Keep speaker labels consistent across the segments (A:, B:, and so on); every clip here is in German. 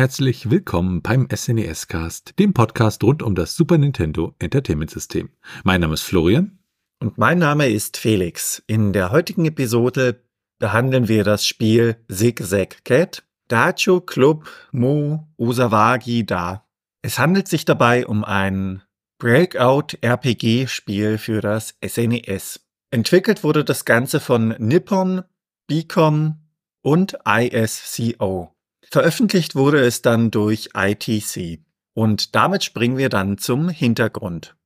A: Herzlich willkommen beim SNES Cast, dem Podcast rund um das Super Nintendo Entertainment System. Mein Name ist Florian.
B: Und mein Name ist Felix. In der heutigen Episode behandeln wir das Spiel Zigzag Cat Dacho Club Mo Usawagi Da. Es handelt sich dabei um ein Breakout-RPG-Spiel für das SNES. Entwickelt wurde das Ganze von Nippon, Beacom und ISCO. Veröffentlicht wurde es dann durch ITC. Und damit springen wir dann zum Hintergrund.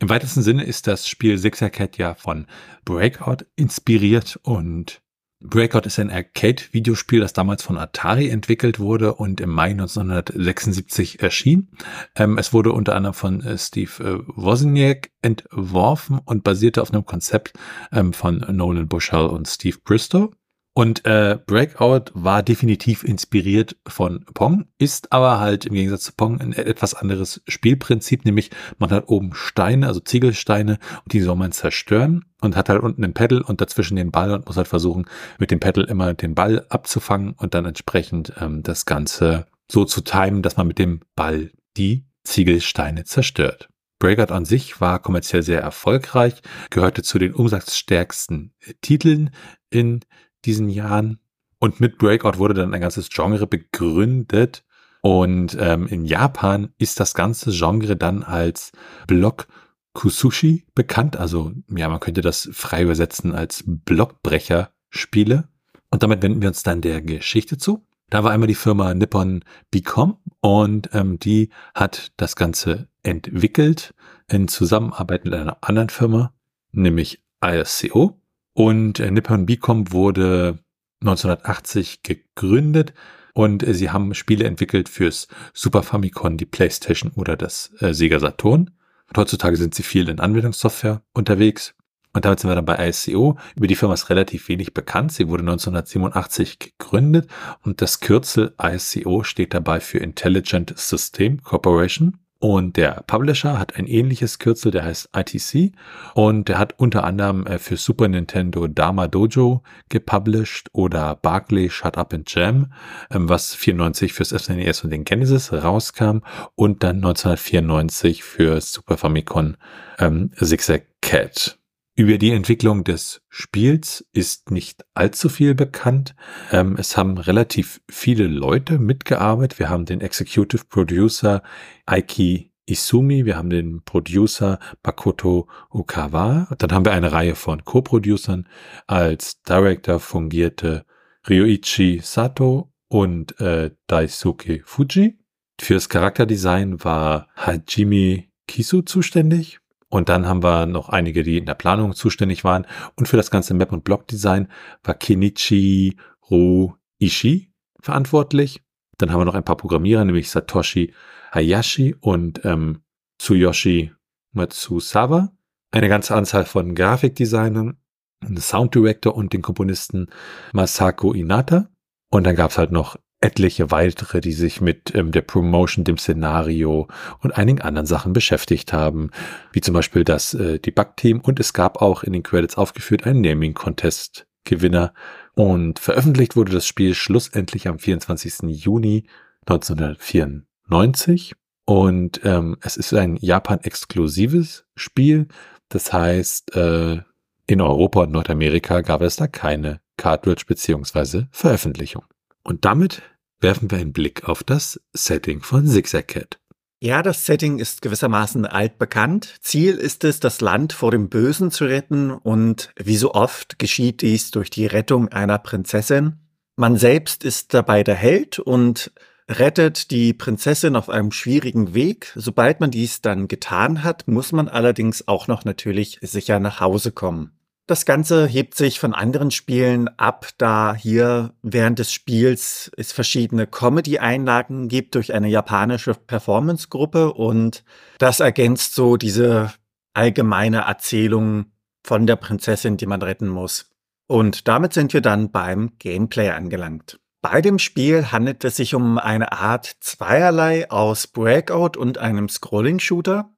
A: Im weitesten Sinne ist das Spiel Sixer Cat ja von Breakout inspiriert und Breakout ist ein Arcade-Videospiel, das damals von Atari entwickelt wurde und im Mai 1976 erschien. Ähm, es wurde unter anderem von äh, Steve äh, Wozniak entworfen und basierte auf einem Konzept ähm, von Nolan Bushell und Steve Bristow. Und äh, Breakout war definitiv inspiriert von Pong, ist aber halt im Gegensatz zu Pong ein etwas anderes Spielprinzip, nämlich man hat oben Steine, also Ziegelsteine, und die soll man zerstören und hat halt unten ein Pedal und dazwischen den Ball und muss halt versuchen, mit dem Pedal immer den Ball abzufangen und dann entsprechend ähm, das Ganze so zu timen, dass man mit dem Ball die Ziegelsteine zerstört. Breakout an sich war kommerziell sehr erfolgreich, gehörte zu den umsatzstärksten Titeln in diesen Jahren. Und mit Breakout wurde dann ein ganzes Genre begründet. Und ähm, in Japan ist das ganze Genre dann als Block Kusushi bekannt. Also ja, man könnte das frei übersetzen als Blockbrecher-Spiele. Und damit wenden wir uns dann der Geschichte zu. Da war einmal die Firma Nippon Bicom und ähm, die hat das Ganze entwickelt in Zusammenarbeit mit einer anderen Firma, nämlich ISCO. Und äh, Nippon Bicom wurde 1980 gegründet und äh, sie haben Spiele entwickelt fürs Super Famicom, die PlayStation oder das äh, Sega Saturn. Und heutzutage sind sie viel in Anwendungssoftware unterwegs. Und damit sind wir dann bei ISCO. Über die Firma ist relativ wenig bekannt. Sie wurde 1987 gegründet und das Kürzel ISCO steht dabei für Intelligent System Corporation. Und der Publisher hat ein ähnliches Kürzel, der heißt ITC. Und der hat unter anderem äh, für Super Nintendo Dama Dojo gepublished oder Barclay Shut Up and Jam, ähm, was 94 fürs SNES und den Genesis rauskam. Und dann 1994 für Super Famicom ähm, Zigzag Cat. Über die Entwicklung des Spiels ist nicht allzu viel bekannt. Ähm, es haben relativ viele Leute mitgearbeitet. Wir haben den Executive Producer Aiki Isumi, wir haben den Producer Makoto Okawa, dann haben wir eine Reihe von Co-Producern. Als Director fungierte Ryoichi Sato und äh, Daisuke Fuji. Fürs Charakterdesign war Hajime Kisu zuständig. Und dann haben wir noch einige, die in der Planung zuständig waren. Und für das ganze Map- und Block-Design war Kenichi Ru Ishii verantwortlich. Dann haben wir noch ein paar Programmierer, nämlich Satoshi Hayashi und ähm, Tsuyoshi Matsusawa. Eine ganze Anzahl von Grafikdesignern, einen Sound Director und den Komponisten Masako Inata. Und dann gab es halt noch etliche weitere, die sich mit ähm, der Promotion, dem Szenario und einigen anderen Sachen beschäftigt haben, wie zum Beispiel das äh, Debug-Team und es gab auch in den Credits aufgeführt einen Naming-Contest-Gewinner und veröffentlicht wurde das Spiel schlussendlich am 24. Juni 1994 und ähm, es ist ein Japan-exklusives Spiel, das heißt, äh, in Europa und Nordamerika gab es da keine Cartridge beziehungsweise Veröffentlichung. Und damit werfen wir einen Blick auf das Setting von Zigzag Cat.
B: Ja, das Setting ist gewissermaßen altbekannt. Ziel ist es, das Land vor dem Bösen zu retten und wie so oft geschieht dies durch die Rettung einer Prinzessin. Man selbst ist dabei der Held und rettet die Prinzessin auf einem schwierigen Weg. Sobald man dies dann getan hat, muss man allerdings auch noch natürlich sicher nach Hause kommen. Das Ganze hebt sich von anderen Spielen ab, da hier während des Spiels es verschiedene Comedy-Einlagen gibt durch eine japanische Performance-Gruppe und das ergänzt so diese allgemeine Erzählung von der Prinzessin, die man retten muss. Und damit sind wir dann beim Gameplay angelangt. Bei dem Spiel handelt es sich um eine Art Zweierlei aus Breakout und einem Scrolling-Shooter.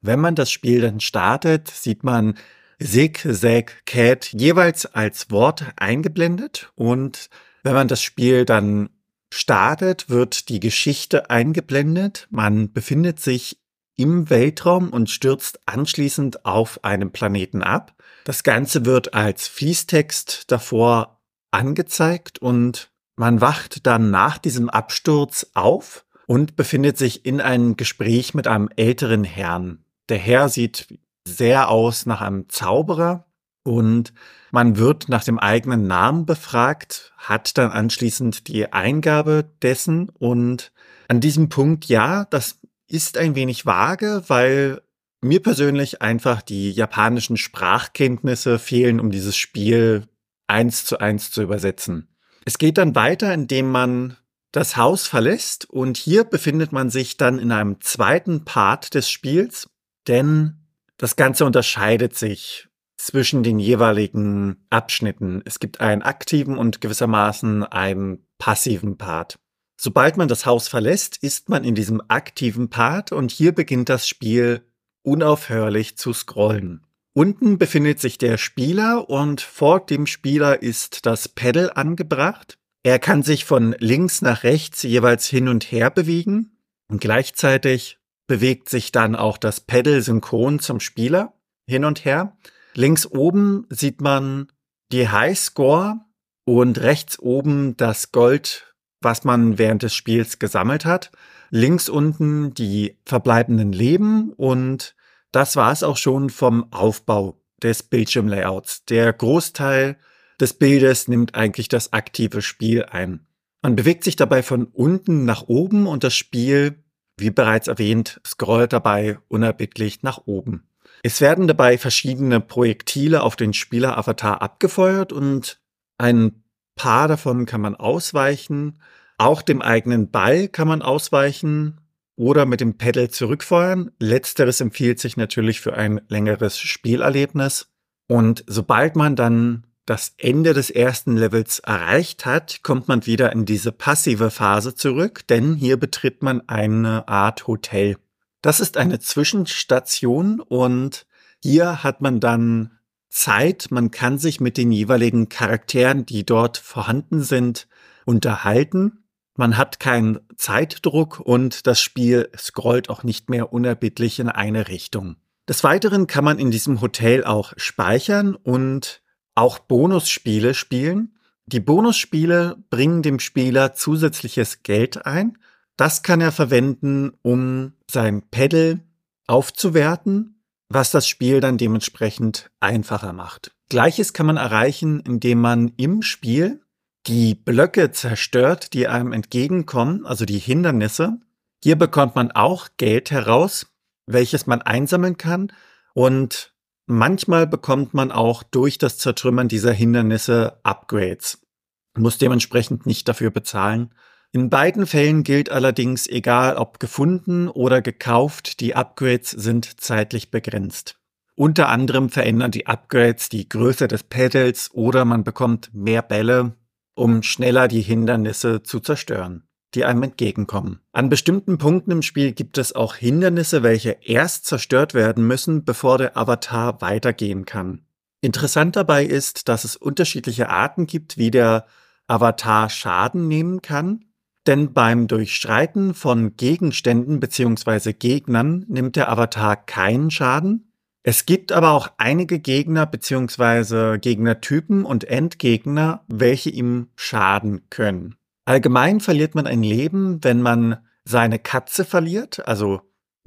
B: Wenn man das Spiel dann startet, sieht man Sig, Säg, Cat jeweils als Wort eingeblendet und wenn man das Spiel dann startet, wird die Geschichte eingeblendet. Man befindet sich im Weltraum und stürzt anschließend auf einem Planeten ab. Das Ganze wird als Fließtext davor angezeigt und man wacht dann nach diesem Absturz auf und befindet sich in einem Gespräch mit einem älteren Herrn. Der Herr sieht sehr aus nach einem Zauberer und man wird nach dem eigenen Namen befragt, hat dann anschließend die Eingabe dessen und an diesem Punkt, ja, das ist ein wenig vage, weil mir persönlich einfach die japanischen Sprachkenntnisse fehlen, um dieses Spiel eins zu eins zu übersetzen. Es geht dann weiter, indem man das Haus verlässt und hier befindet man sich dann in einem zweiten Part des Spiels, denn das Ganze unterscheidet sich zwischen den jeweiligen Abschnitten. Es gibt einen aktiven und gewissermaßen einen passiven Part. Sobald man das Haus verlässt, ist man in diesem aktiven Part und hier beginnt das Spiel unaufhörlich zu scrollen. Unten befindet sich der Spieler und vor dem Spieler ist das Pedal angebracht. Er kann sich von links nach rechts jeweils hin und her bewegen und gleichzeitig bewegt sich dann auch das Pedal synchron zum Spieler hin und her. Links oben sieht man die Highscore und rechts oben das Gold, was man während des Spiels gesammelt hat. Links unten die verbleibenden Leben und das war es auch schon vom Aufbau des Bildschirmlayouts. Der Großteil des Bildes nimmt eigentlich das aktive Spiel ein. Man bewegt sich dabei von unten nach oben und das Spiel, wie bereits erwähnt, scrollt dabei unerbittlich nach oben. Es werden dabei verschiedene Projektile auf den Spieleravatar abgefeuert und ein paar davon kann man ausweichen. Auch dem eigenen Ball kann man ausweichen oder mit dem Pedal zurückfeuern. Letzteres empfiehlt sich natürlich für ein längeres Spielerlebnis. Und sobald man dann das Ende des ersten Levels erreicht hat, kommt man wieder in diese passive Phase zurück, denn hier betritt man eine Art Hotel. Das ist eine Zwischenstation und hier hat man dann Zeit, man kann sich mit den jeweiligen Charakteren, die dort vorhanden sind, unterhalten man hat keinen Zeitdruck und das Spiel scrollt auch nicht mehr unerbittlich in eine Richtung. Des Weiteren kann man in diesem Hotel auch speichern und auch Bonusspiele spielen. Die Bonusspiele bringen dem Spieler zusätzliches Geld ein. Das kann er verwenden, um sein Pedal aufzuwerten, was das Spiel dann dementsprechend einfacher macht. Gleiches kann man erreichen, indem man im Spiel die Blöcke zerstört, die einem entgegenkommen, also die Hindernisse. Hier bekommt man auch Geld heraus, welches man einsammeln kann und manchmal bekommt man auch durch das Zertrümmern dieser Hindernisse Upgrades, muss dementsprechend nicht dafür bezahlen. In beiden Fällen gilt allerdings, egal ob gefunden oder gekauft, die Upgrades sind zeitlich begrenzt. Unter anderem verändern die Upgrades die Größe des Pedals oder man bekommt mehr Bälle um schneller die Hindernisse zu zerstören, die einem entgegenkommen. An bestimmten Punkten im Spiel gibt es auch Hindernisse, welche erst zerstört werden müssen, bevor der Avatar weitergehen kann. Interessant dabei ist, dass es unterschiedliche Arten gibt, wie der Avatar Schaden nehmen kann. Denn beim Durchstreiten von Gegenständen bzw. Gegnern nimmt der Avatar keinen Schaden, es gibt aber auch einige Gegner beziehungsweise Gegnertypen und Endgegner, welche ihm schaden können. Allgemein verliert man ein Leben, wenn man seine Katze verliert, also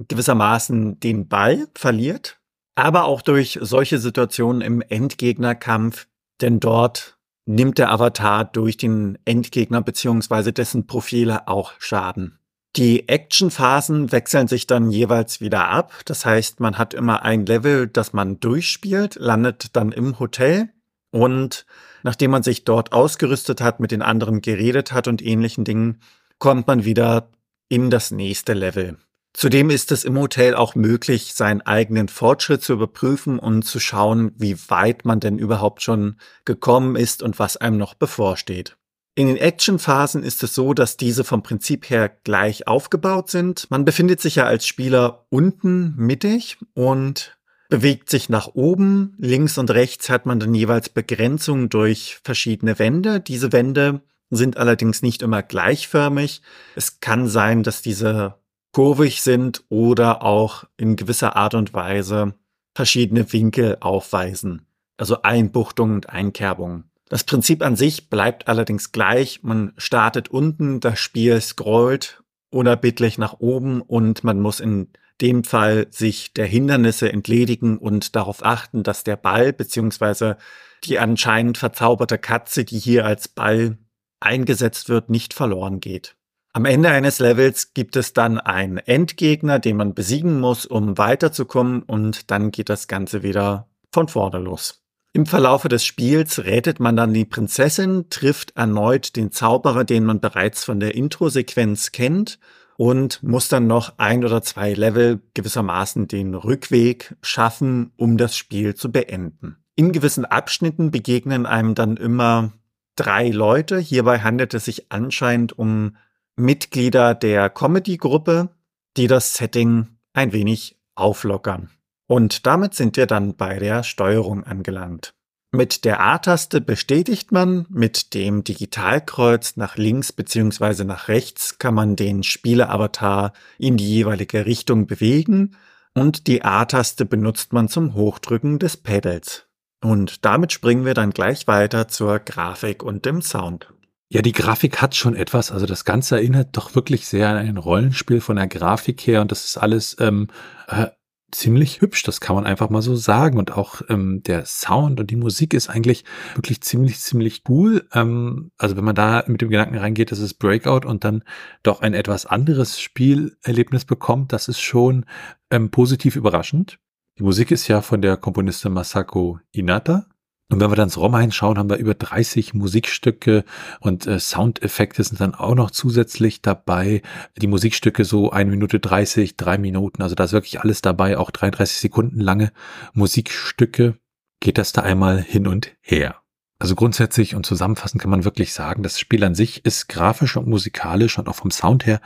B: gewissermaßen den Ball verliert, aber auch durch solche Situationen im Endgegnerkampf, denn dort nimmt der Avatar durch den Endgegner beziehungsweise dessen Profile auch Schaden. Die Actionphasen wechseln sich dann jeweils wieder ab. Das heißt, man hat immer ein Level, das man durchspielt, landet dann im Hotel und nachdem man sich dort ausgerüstet hat, mit den anderen geredet hat und ähnlichen Dingen, kommt man wieder in das nächste Level. Zudem ist es im Hotel auch möglich, seinen eigenen Fortschritt zu überprüfen und zu schauen, wie weit man denn überhaupt schon gekommen ist und was einem noch bevorsteht. In den Actionphasen ist es so, dass diese vom Prinzip her gleich aufgebaut sind. Man befindet sich ja als Spieler unten mittig und bewegt sich nach oben. Links und rechts hat man dann jeweils Begrenzungen durch verschiedene Wände. Diese Wände sind allerdings nicht immer gleichförmig. Es kann sein, dass diese kurvig sind oder auch in gewisser Art und Weise verschiedene Winkel aufweisen. Also Einbuchtungen und Einkerbungen. Das Prinzip an sich bleibt allerdings gleich. Man startet unten, das Spiel scrollt unerbittlich nach oben und man muss in dem Fall sich der Hindernisse entledigen und darauf achten, dass der Ball beziehungsweise die anscheinend verzauberte Katze, die hier als Ball eingesetzt wird, nicht verloren geht. Am Ende eines Levels gibt es dann einen Endgegner, den man besiegen muss, um weiterzukommen und dann geht das Ganze wieder von vorne los. Im Verlaufe des Spiels rettet man dann die Prinzessin, trifft erneut den Zauberer, den man bereits von der Intro-Sequenz kennt und muss dann noch ein oder zwei Level gewissermaßen den Rückweg schaffen, um das Spiel zu beenden. In gewissen Abschnitten begegnen einem dann immer drei Leute. Hierbei handelt es sich anscheinend um Mitglieder der Comedy-Gruppe, die das Setting ein wenig auflockern. Und damit sind wir dann bei der Steuerung angelangt. Mit der A-Taste bestätigt man, mit dem Digitalkreuz nach links bzw. nach rechts kann man den Spieleravatar in die jeweilige Richtung bewegen und die A-Taste benutzt man zum Hochdrücken des Pedals. Und damit springen wir dann gleich weiter zur Grafik und dem Sound.
A: Ja, die Grafik hat schon etwas. Also das Ganze erinnert doch wirklich sehr an ein Rollenspiel von der Grafik her und das ist alles ähm, äh, ziemlich hübsch, das kann man einfach mal so sagen. Und auch ähm, der Sound und die Musik ist eigentlich wirklich ziemlich, ziemlich cool. Ähm, also wenn man da mit dem Gedanken reingeht, dass es Breakout und dann doch ein etwas anderes Spielerlebnis bekommt, das ist schon ähm, positiv überraschend. Die Musik ist ja von der Komponistin Masako Inata. Und wenn wir dann ins ROM einschauen, haben wir über 30 Musikstücke und äh, Soundeffekte sind dann auch noch zusätzlich dabei. Die Musikstücke so eine Minute 30, drei Minuten, also da ist wirklich alles dabei, auch 33 Sekunden lange Musikstücke. Geht das da einmal hin und her. Also grundsätzlich und zusammenfassend kann man wirklich sagen, das Spiel an sich ist grafisch und musikalisch und auch vom Sound her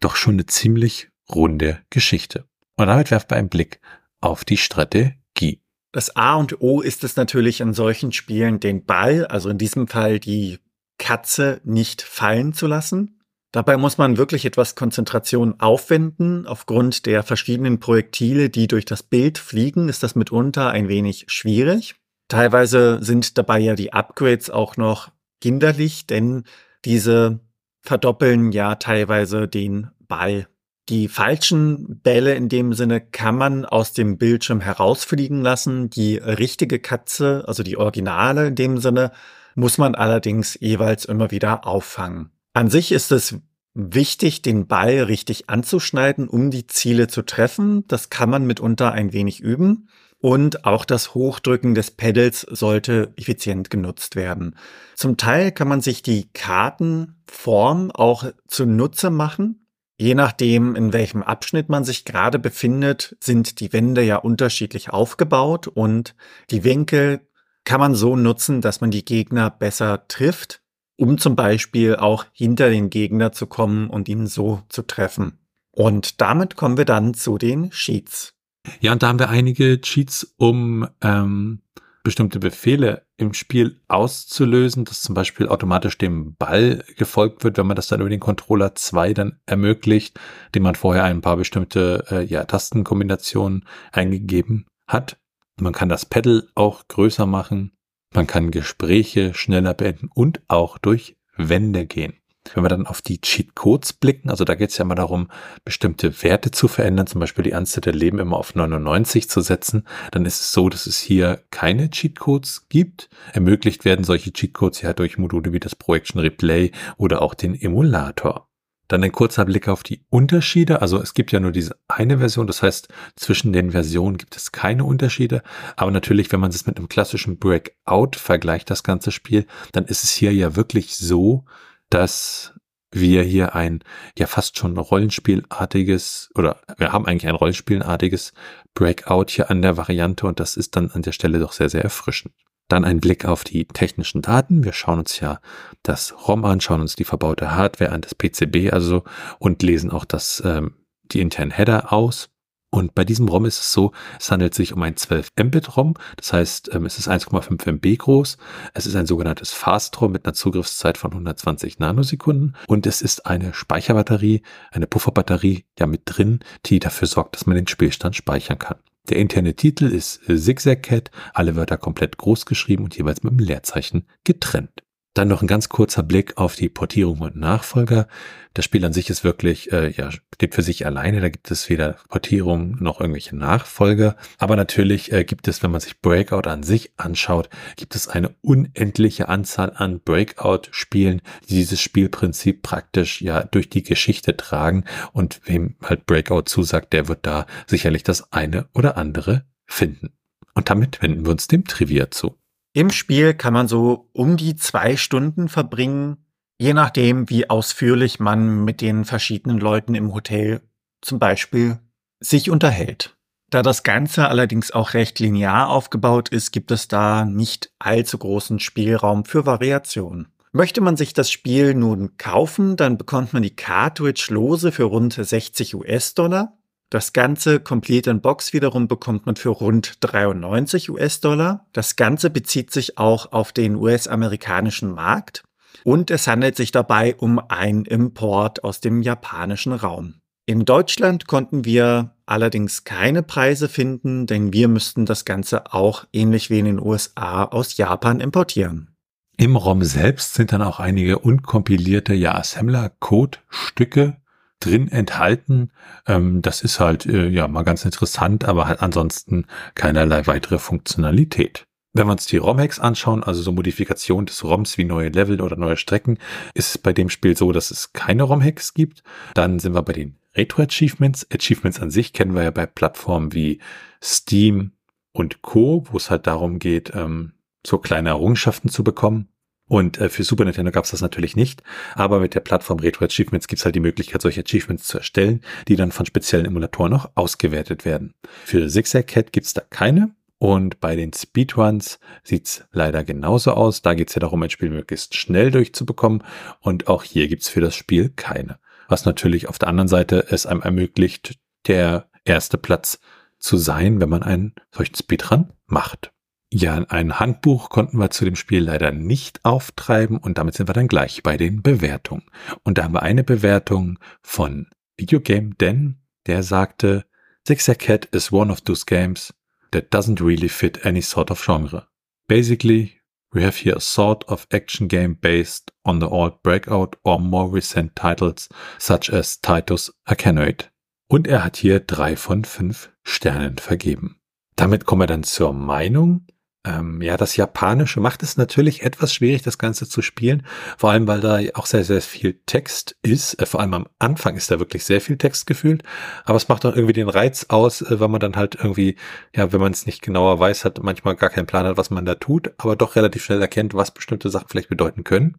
A: doch schon eine ziemlich runde Geschichte. Und damit werft wir einen Blick auf die Strategie.
B: Das A und O ist es natürlich in solchen Spielen, den Ball, also in diesem Fall die Katze, nicht fallen zu lassen. Dabei muss man wirklich etwas Konzentration aufwenden. Aufgrund der verschiedenen Projektile, die durch das Bild fliegen, ist das mitunter ein wenig schwierig. Teilweise sind dabei ja die Upgrades auch noch kinderlich, denn diese verdoppeln ja teilweise den Ball. Die falschen Bälle in dem Sinne kann man aus dem Bildschirm herausfliegen lassen. Die richtige Katze, also die Originale in dem Sinne, muss man allerdings jeweils immer wieder auffangen. An sich ist es wichtig, den Ball richtig anzuschneiden, um die Ziele zu treffen. Das kann man mitunter ein wenig üben. Und auch das Hochdrücken des Pedals sollte effizient genutzt werden. Zum Teil kann man sich die Kartenform auch zunutze machen. Je nachdem, in welchem Abschnitt man sich gerade befindet, sind die Wände ja unterschiedlich aufgebaut und die Winkel kann man so nutzen, dass man die Gegner besser trifft, um zum Beispiel auch hinter den Gegner zu kommen und ihn so zu treffen. Und damit kommen wir dann zu den Cheats.
A: Ja, und da haben wir einige Cheats, um ähm, bestimmte Befehle im Spiel auszulösen, dass zum Beispiel automatisch dem Ball gefolgt wird, wenn man das dann über den Controller 2 dann ermöglicht, dem man vorher ein paar bestimmte äh, ja, Tastenkombinationen eingegeben hat. Man kann das Pedal auch größer machen. Man kann Gespräche schneller beenden und auch durch Wände gehen. Wenn wir dann auf die Cheat Codes blicken, also da geht es ja immer darum, bestimmte Werte zu verändern, zum Beispiel die Anzahl der Leben immer auf 99 zu setzen, dann ist es so, dass es hier keine Cheat Codes gibt. Ermöglicht werden solche Cheat Codes ja durch Module wie das Projection Replay oder auch den Emulator. Dann ein kurzer Blick auf die Unterschiede. Also es gibt ja nur diese eine Version, das heißt, zwischen den Versionen gibt es keine Unterschiede. Aber natürlich, wenn man es mit einem klassischen Breakout vergleicht, das ganze Spiel, dann ist es hier ja wirklich so, dass wir hier ein ja fast schon Rollenspielartiges oder wir haben eigentlich ein Rollenspielartiges Breakout hier an der Variante und das ist dann an der Stelle doch sehr, sehr erfrischend. Dann ein Blick auf die technischen Daten. Wir schauen uns ja das ROM an, schauen uns die verbaute Hardware an, das PCB also und lesen auch das, ähm, die internen Header aus. Und bei diesem ROM ist es so, es handelt sich um ein 12 Mbit ROM, das heißt, ähm, es ist 1,5 MB groß. Es ist ein sogenanntes Fast ROM mit einer Zugriffszeit von 120 Nanosekunden und es ist eine Speicherbatterie, eine Pufferbatterie ja mit drin, die dafür sorgt, dass man den Spielstand speichern kann. Der interne Titel ist Zigzag Cat, alle Wörter komplett groß geschrieben und jeweils mit einem Leerzeichen getrennt. Dann noch ein ganz kurzer Blick auf die Portierung und Nachfolger. Das Spiel an sich ist wirklich, äh, ja, steht für sich alleine. Da gibt es weder Portierung noch irgendwelche Nachfolger. Aber natürlich äh, gibt es, wenn man sich Breakout an sich anschaut, gibt es eine unendliche Anzahl an Breakout-Spielen, die dieses Spielprinzip praktisch ja durch die Geschichte tragen. Und wem halt Breakout zusagt, der wird da sicherlich das eine oder andere finden. Und damit wenden wir uns dem Trivia zu.
B: Im Spiel kann man so um die zwei Stunden verbringen, je nachdem, wie ausführlich man mit den verschiedenen Leuten im Hotel zum Beispiel sich unterhält. Da das Ganze allerdings auch recht linear aufgebaut ist, gibt es da nicht allzu großen Spielraum für Variationen. Möchte man sich das Spiel nun kaufen, dann bekommt man die Cartridge lose für rund 60 US-Dollar das Ganze Complete in Box wiederum bekommt man für rund 93 US-Dollar. Das Ganze bezieht sich auch auf den US-amerikanischen Markt und es handelt sich dabei um einen Import aus dem japanischen Raum. In Deutschland konnten wir allerdings keine Preise finden, denn wir müssten das Ganze auch ähnlich wie in den USA aus Japan importieren.
A: Im ROM selbst sind dann auch einige unkompilierte ja Assembler-Code-Stücke drin enthalten. Ähm, das ist halt äh, ja mal ganz interessant, aber halt ansonsten keinerlei weitere Funktionalität. Wenn wir uns die ROM-Hacks anschauen, also so Modifikation des ROMs wie neue Level oder neue Strecken, ist es bei dem Spiel so, dass es keine ROM-Hacks gibt. Dann sind wir bei den Retro-Achievements. Achievements an sich kennen wir ja bei Plattformen wie Steam und Co., wo es halt darum geht, ähm, so kleine Errungenschaften zu bekommen. Und äh, für Super Nintendo gab es das natürlich nicht. Aber mit der Plattform Retro Achievements gibt es halt die Möglichkeit, solche Achievements zu erstellen, die dann von speziellen Emulatoren noch ausgewertet werden. Für Zigzag Cat gibt es da keine. Und bei den Speedruns sieht's leider genauso aus. Da geht's ja darum, ein Spiel möglichst schnell durchzubekommen. Und auch hier gibt's für das Spiel keine. Was natürlich auf der anderen Seite es einem ermöglicht, der erste Platz zu sein, wenn man einen solchen Speedrun macht. Ja, ein Handbuch konnten wir zu dem Spiel leider nicht auftreiben und damit sind wir dann gleich bei den Bewertungen. Und da haben wir eine Bewertung von Videogame Den, der sagte, Sixer Cat is one of those games that doesn't really fit any sort of genre. Basically, we have here a sort of action game based on the old Breakout or more recent titles such as Titus Arcanoid. Und er hat hier drei von fünf Sternen vergeben. Damit kommen wir dann zur Meinung. Ähm, ja, das Japanische macht es natürlich etwas schwierig, das Ganze zu spielen. Vor allem, weil da auch sehr, sehr viel Text ist. Äh, vor allem am Anfang ist da wirklich sehr viel Text gefühlt. Aber es macht auch irgendwie den Reiz aus, äh, weil man dann halt irgendwie, ja, wenn man es nicht genauer weiß, hat manchmal gar keinen Plan hat, was man da tut, aber doch relativ schnell erkennt, was bestimmte Sachen vielleicht bedeuten können.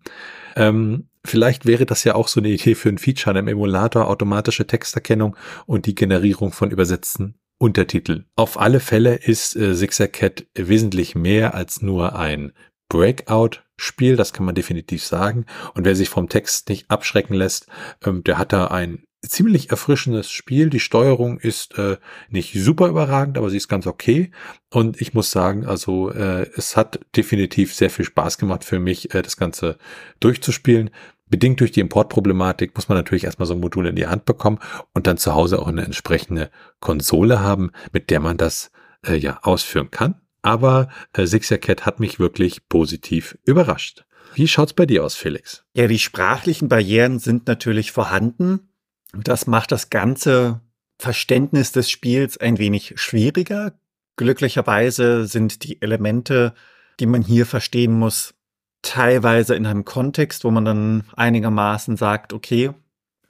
A: Ähm, vielleicht wäre das ja auch so eine Idee für ein Feature im Emulator, automatische Texterkennung und die Generierung von übersetzten Untertitel. Auf alle Fälle ist äh, Zigzag Cat wesentlich mehr als nur ein Breakout-Spiel, das kann man definitiv sagen. Und wer sich vom Text nicht abschrecken lässt, ähm, der hat da ein ziemlich erfrischendes Spiel. Die Steuerung ist äh, nicht super überragend, aber sie ist ganz okay. Und ich muss sagen, also äh, es hat definitiv sehr viel Spaß gemacht für mich, äh, das Ganze durchzuspielen. Bedingt durch die Importproblematik muss man natürlich erstmal so ein Modul in die Hand bekommen und dann zu Hause auch eine entsprechende Konsole haben, mit der man das äh, ja ausführen kann. Aber äh, Sixer Cat hat mich wirklich positiv überrascht. Wie schaut's bei dir aus, Felix?
B: Ja, die sprachlichen Barrieren sind natürlich vorhanden. Das macht das ganze Verständnis des Spiels ein wenig schwieriger. Glücklicherweise sind die Elemente, die man hier verstehen muss, teilweise in einem Kontext, wo man dann einigermaßen sagt, okay,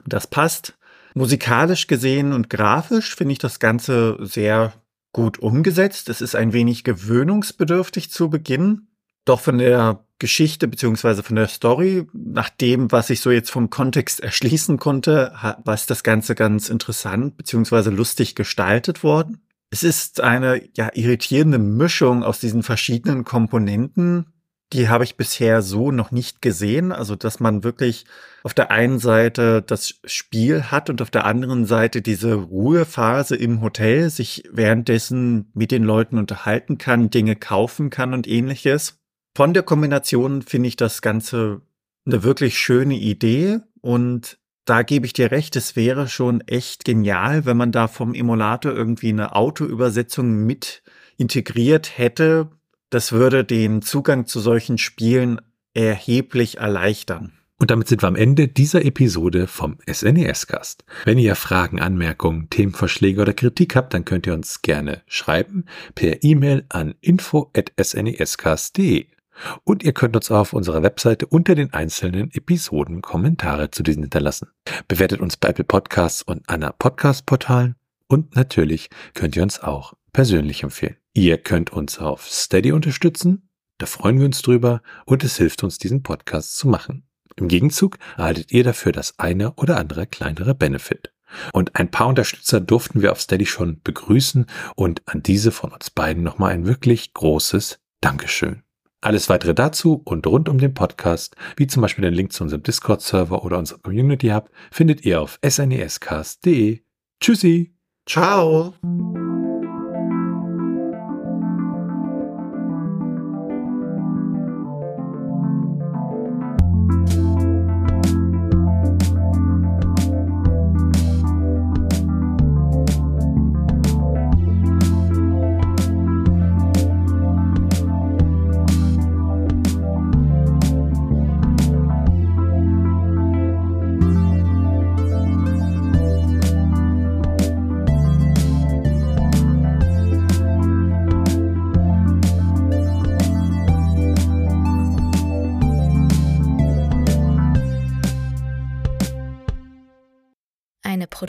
B: das passt. Musikalisch gesehen und grafisch finde ich das Ganze sehr gut umgesetzt. Es ist ein wenig gewöhnungsbedürftig zu Beginn. Doch von der Geschichte beziehungsweise von der Story, nach dem, was ich so jetzt vom Kontext erschließen konnte, war das Ganze ganz interessant beziehungsweise lustig gestaltet worden. Es ist eine ja irritierende Mischung aus diesen verschiedenen Komponenten, Die habe ich bisher so noch nicht gesehen. Also, dass man wirklich auf der einen Seite das Spiel hat und auf der anderen Seite diese Ruhephase im Hotel, sich währenddessen mit den Leuten unterhalten kann, Dinge kaufen kann und ähnliches. Von der Kombination finde ich das Ganze eine wirklich schöne Idee und da gebe ich dir recht, es wäre schon echt genial, wenn man da vom Emulator irgendwie eine Autoübersetzung mit integriert hätte. Das würde den Zugang zu solchen Spielen erheblich erleichtern.
A: Und damit sind wir am Ende dieser Episode vom SNES-Cast. Wenn ihr Fragen, Anmerkungen, Themenvorschläge oder Kritik habt, dann könnt ihr uns gerne schreiben per E-Mail an info.snescast.de. Und ihr könnt uns auf unserer Webseite unter den einzelnen Episoden Kommentare zu diesen hinterlassen. Bewertet uns bei Apple Podcasts und einer Podcast-Portalen. Und natürlich könnt ihr uns auch persönlich empfehlen. Ihr könnt uns auf Steady unterstützen. Da freuen wir uns drüber und es hilft uns, diesen Podcast zu machen. Im Gegenzug erhaltet ihr dafür das eine oder andere kleinere Benefit. Und ein paar Unterstützer durften wir auf Steady schon begrüßen und an diese von uns beiden nochmal ein wirklich großes Dankeschön. Alles weitere dazu und rund um den Podcast, wie zum Beispiel den Link zu unserem Discord-Server oder unserem Community Hub, findet ihr auf snescast.de. Tschüssi.
B: Ciao.